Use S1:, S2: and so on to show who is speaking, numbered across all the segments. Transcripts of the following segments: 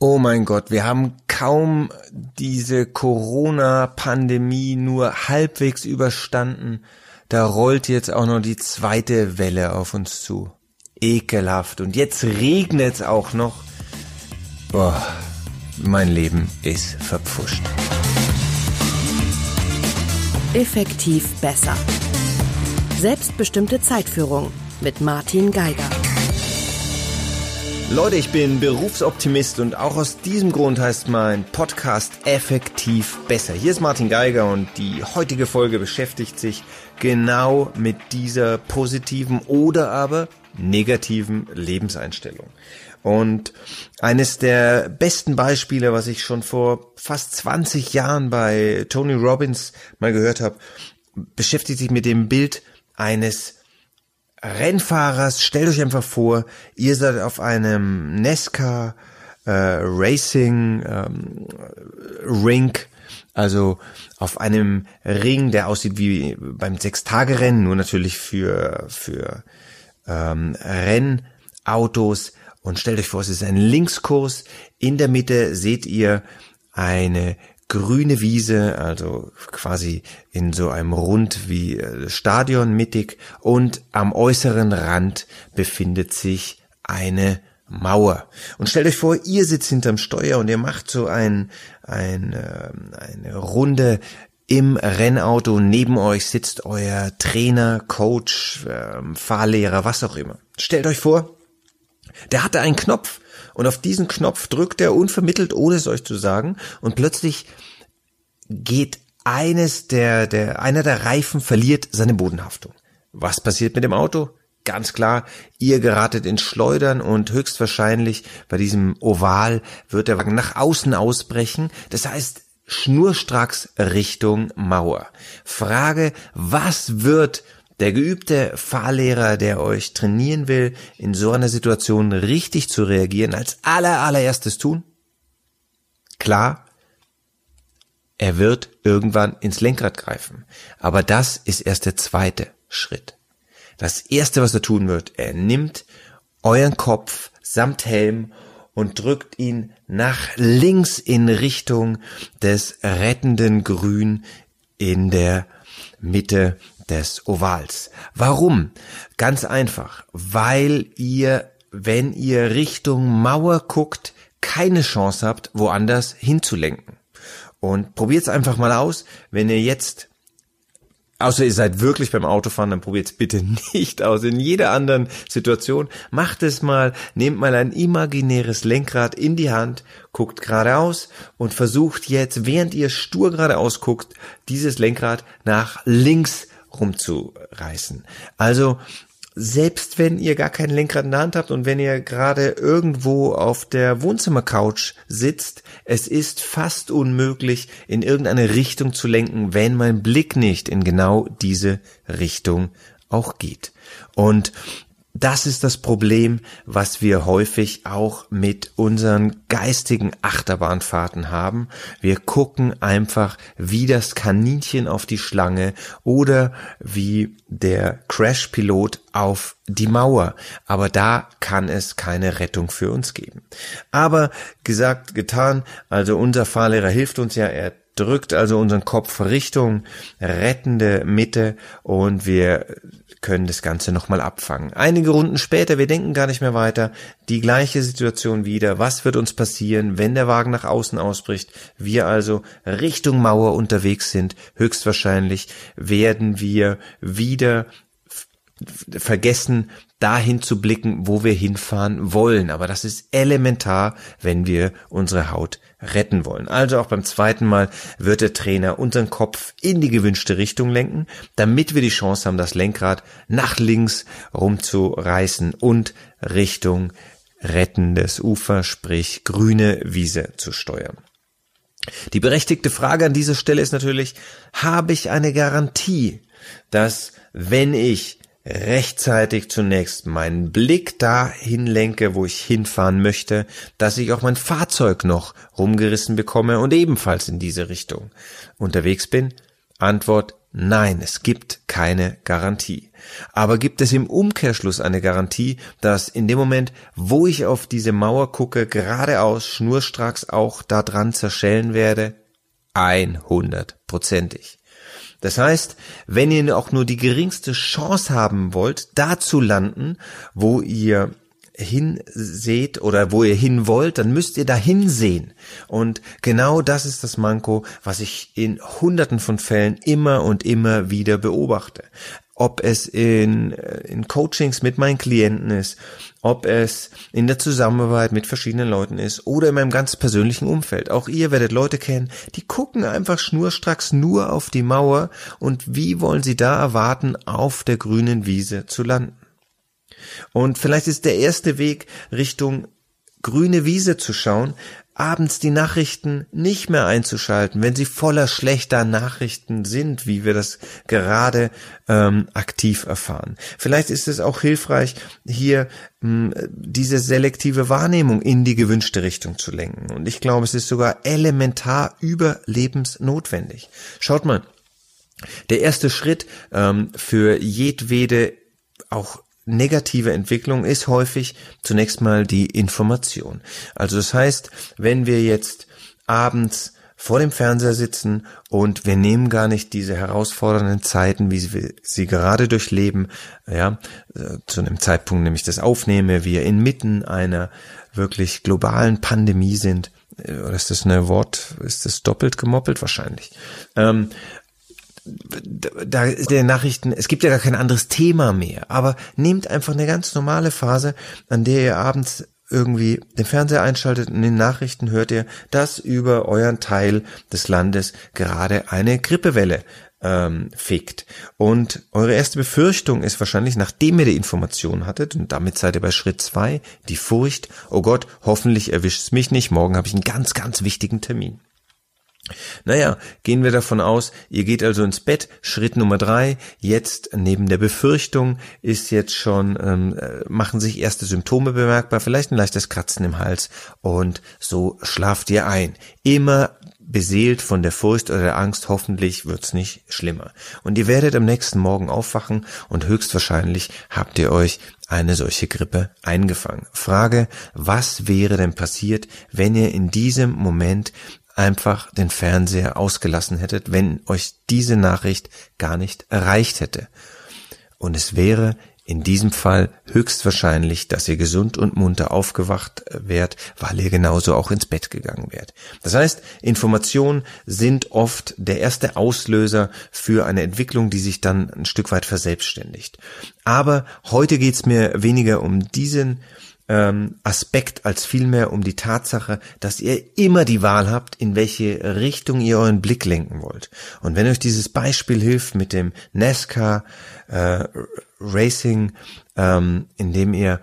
S1: Oh mein Gott, wir haben kaum diese Corona-Pandemie nur halbwegs überstanden. Da rollt jetzt auch noch die zweite Welle auf uns zu. Ekelhaft. Und jetzt regnet es auch noch. Boah, mein Leben ist verpfuscht.
S2: Effektiv besser. Selbstbestimmte Zeitführung mit Martin Geiger.
S1: Leute, ich bin Berufsoptimist und auch aus diesem Grund heißt mein Podcast effektiv besser. Hier ist Martin Geiger und die heutige Folge beschäftigt sich genau mit dieser positiven oder aber negativen Lebenseinstellung. Und eines der besten Beispiele, was ich schon vor fast 20 Jahren bei Tony Robbins mal gehört habe, beschäftigt sich mit dem Bild eines Rennfahrers, stellt euch einfach vor, ihr seid auf einem Nesca äh, Racing ähm, Rink, also auf einem Ring, der aussieht wie beim Sechstagerennen, nur natürlich für für ähm, Rennautos. Und stellt euch vor, es ist ein Linkskurs. In der Mitte seht ihr eine grüne Wiese, also quasi in so einem Rund wie äh, Stadion mittig und am äußeren Rand befindet sich eine Mauer. Und stellt euch vor, ihr sitzt hinterm Steuer und ihr macht so ein, ein, äh, eine Runde im Rennauto. Neben euch sitzt euer Trainer, Coach, äh, Fahrlehrer, was auch immer. Stellt euch vor, der hatte einen Knopf und auf diesen Knopf drückt er unvermittelt, ohne es euch zu sagen, und plötzlich geht eines der, der, einer der Reifen verliert seine Bodenhaftung. Was passiert mit dem Auto? Ganz klar, ihr geratet ins Schleudern und höchstwahrscheinlich bei diesem Oval wird der Wagen nach außen ausbrechen. Das heißt, schnurstracks Richtung Mauer. Frage, was wird der geübte Fahrlehrer, der euch trainieren will, in so einer Situation richtig zu reagieren, als aller allererstes tun? Klar, er wird irgendwann ins Lenkrad greifen. Aber das ist erst der zweite Schritt. Das erste, was er tun wird, er nimmt euren Kopf samt Helm und drückt ihn nach links in Richtung des rettenden Grün in der Mitte des Ovals. Warum? Ganz einfach, weil ihr, wenn ihr Richtung Mauer guckt, keine Chance habt, woanders hinzulenken. Und probiert's einfach mal aus, wenn ihr jetzt Außer ihr seid wirklich beim Autofahren, dann probiert's bitte nicht aus. In jeder anderen Situation macht es mal, nehmt mal ein imaginäres Lenkrad in die Hand, guckt geradeaus und versucht jetzt, während ihr stur geradeaus guckt, dieses Lenkrad nach links rumzureißen. Also selbst wenn ihr gar kein Lenkrad in der Hand habt und wenn ihr gerade irgendwo auf der Wohnzimmercouch sitzt, es ist fast unmöglich, in irgendeine Richtung zu lenken, wenn mein Blick nicht in genau diese Richtung auch geht. Und das ist das Problem, was wir häufig auch mit unseren geistigen Achterbahnfahrten haben. Wir gucken einfach wie das Kaninchen auf die Schlange oder wie der Crash-Pilot auf die Mauer. Aber da kann es keine Rettung für uns geben. Aber gesagt, getan, also unser Fahrlehrer hilft uns ja, er drückt also unseren Kopf Richtung rettende Mitte und wir können das Ganze nochmal abfangen. Einige Runden später, wir denken gar nicht mehr weiter, die gleiche Situation wieder. Was wird uns passieren, wenn der Wagen nach außen ausbricht? Wir also Richtung Mauer unterwegs sind. Höchstwahrscheinlich werden wir wieder vergessen, dahin zu blicken, wo wir hinfahren wollen. Aber das ist elementar, wenn wir unsere Haut retten wollen. Also auch beim zweiten Mal wird der Trainer unseren Kopf in die gewünschte Richtung lenken, damit wir die Chance haben, das Lenkrad nach links rumzureißen und Richtung rettendes Ufer, sprich grüne Wiese zu steuern. Die berechtigte Frage an dieser Stelle ist natürlich, habe ich eine Garantie, dass wenn ich rechtzeitig zunächst meinen Blick dahin lenke, wo ich hinfahren möchte, dass ich auch mein Fahrzeug noch rumgerissen bekomme und ebenfalls in diese Richtung unterwegs bin? Antwort Nein, es gibt keine Garantie. Aber gibt es im Umkehrschluss eine Garantie, dass in dem Moment, wo ich auf diese Mauer gucke, geradeaus, schnurstracks auch da dran zerschellen werde? 100%ig. Das heißt, wenn ihr auch nur die geringste Chance haben wollt, da zu landen, wo ihr hinseht oder wo ihr hin wollt, dann müsst ihr da hinsehen. Und genau das ist das Manko, was ich in hunderten von Fällen immer und immer wieder beobachte. Ob es in, äh, in Coachings mit meinen Klienten ist, ob es in der Zusammenarbeit mit verschiedenen Leuten ist oder in meinem ganz persönlichen Umfeld. Auch ihr werdet Leute kennen, die gucken einfach schnurstracks nur auf die Mauer und wie wollen sie da erwarten, auf der grünen Wiese zu landen. Und vielleicht ist der erste Weg Richtung grüne Wiese zu schauen, abends die Nachrichten nicht mehr einzuschalten, wenn sie voller schlechter Nachrichten sind, wie wir das gerade ähm, aktiv erfahren. Vielleicht ist es auch hilfreich, hier mh, hm, diese selektive Wahrnehmung in die gewünschte Richtung zu lenken. Und ich glaube, es ist sogar elementar überlebensnotwendig. Schaut mal, der erste Schritt ähm, für jedwede auch negative Entwicklung ist häufig zunächst mal die Information. Also das heißt, wenn wir jetzt abends vor dem Fernseher sitzen und wir nehmen gar nicht diese herausfordernden Zeiten, wie wir sie gerade durchleben, ja, äh, zu einem Zeitpunkt nämlich das aufnehme, wir inmitten einer wirklich globalen Pandemie sind, äh, oder ist das eine Wort, ist das doppelt gemoppelt wahrscheinlich, ähm, da ist der Nachrichten, es gibt ja gar kein anderes Thema mehr, aber nehmt einfach eine ganz normale Phase, an der ihr abends irgendwie den Fernseher einschaltet und in den Nachrichten hört ihr, dass über euren Teil des Landes gerade eine Grippewelle ähm, fegt. Und eure erste Befürchtung ist wahrscheinlich, nachdem ihr die Information hattet, und damit seid ihr bei Schritt zwei, die Furcht, oh Gott, hoffentlich erwischt es mich nicht, morgen habe ich einen ganz, ganz wichtigen Termin. Naja, gehen wir davon aus, ihr geht also ins Bett. Schritt Nummer drei, jetzt neben der Befürchtung ist jetzt schon, ähm, äh, machen sich erste Symptome bemerkbar, vielleicht ein leichtes Kratzen im Hals und so schlaft ihr ein. Immer beseelt von der Furcht oder der Angst, hoffentlich wird's nicht schlimmer. Und ihr werdet am nächsten Morgen aufwachen und höchstwahrscheinlich habt ihr euch eine solche Grippe eingefangen. Frage, was wäre denn passiert, wenn ihr in diesem Moment einfach den Fernseher ausgelassen hättet, wenn euch diese Nachricht gar nicht erreicht hätte. Und es wäre in diesem Fall höchstwahrscheinlich, dass ihr gesund und munter aufgewacht wärt, weil ihr genauso auch ins Bett gegangen wärt. Das heißt, Informationen sind oft der erste Auslöser für eine Entwicklung, die sich dann ein Stück weit verselbstständigt. Aber heute geht's mir weniger um diesen ähm, Aspekt als vielmehr um die Tatsache, dass ihr immer die Wahl habt, in welche Richtung ihr euren Blick lenken wollt. Und wenn euch dieses Beispiel hilft mit dem NASCAR äh, Racing, ähm, in dem ihr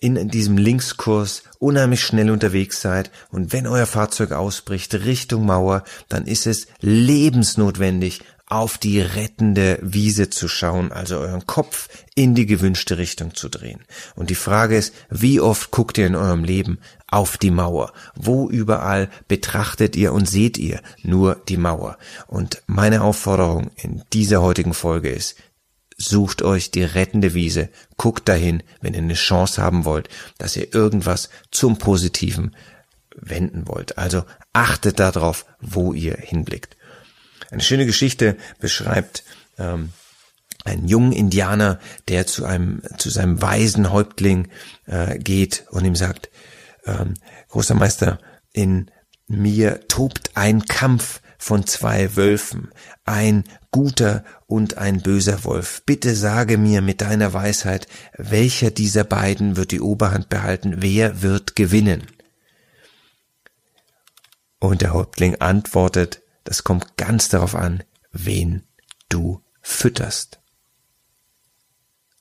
S1: in diesem Linkskurs unheimlich schnell unterwegs seid und wenn euer Fahrzeug ausbricht Richtung Mauer, dann ist es lebensnotwendig, auf die rettende Wiese zu schauen, also euren Kopf in die gewünschte Richtung zu drehen. Und die Frage ist, wie oft guckt ihr in eurem Leben auf die Mauer? Wo überall betrachtet ihr und seht ihr nur die Mauer? Und meine Aufforderung in dieser heutigen Folge ist, sucht euch die rettende Wiese, guckt dahin, wenn ihr eine Chance haben wollt, dass ihr irgendwas zum Positiven wenden wollt. Also achtet darauf, wo ihr hinblickt. Eine schöne Geschichte beschreibt ähm, einen jungen Indianer, der zu einem zu seinem weisen Häuptling äh, geht und ihm sagt: ähm, Großer Meister, in mir tobt ein Kampf von zwei Wölfen, ein guter und ein böser Wolf. Bitte sage mir mit deiner Weisheit, welcher dieser beiden wird die Oberhand behalten, wer wird gewinnen? Und der Häuptling antwortet, das kommt ganz darauf an, wen du fütterst.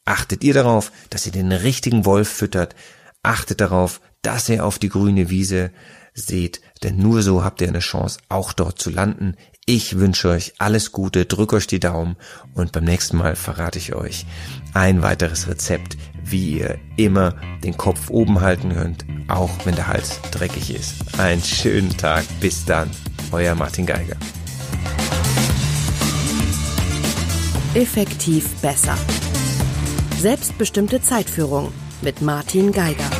S1: Achtet ihr darauf, dass ihr den richtigen Wolf füttert. Achtet darauf, dass ihr auf die grüne Wiese seht, denn nur so habt ihr eine Chance, auch dort zu landen. Ich wünsche euch alles Gute, drück euch die Daumen und beim nächsten Mal verrate ich euch ein weiteres Rezept, wie ihr immer den Kopf oben halten könnt, auch wenn der Hals dreckig ist. Einen schönen Tag, bis dann euer Martin Geiger.
S2: Effektiv besser. Selbstbestimmte Zeitführung mit Martin Geiger.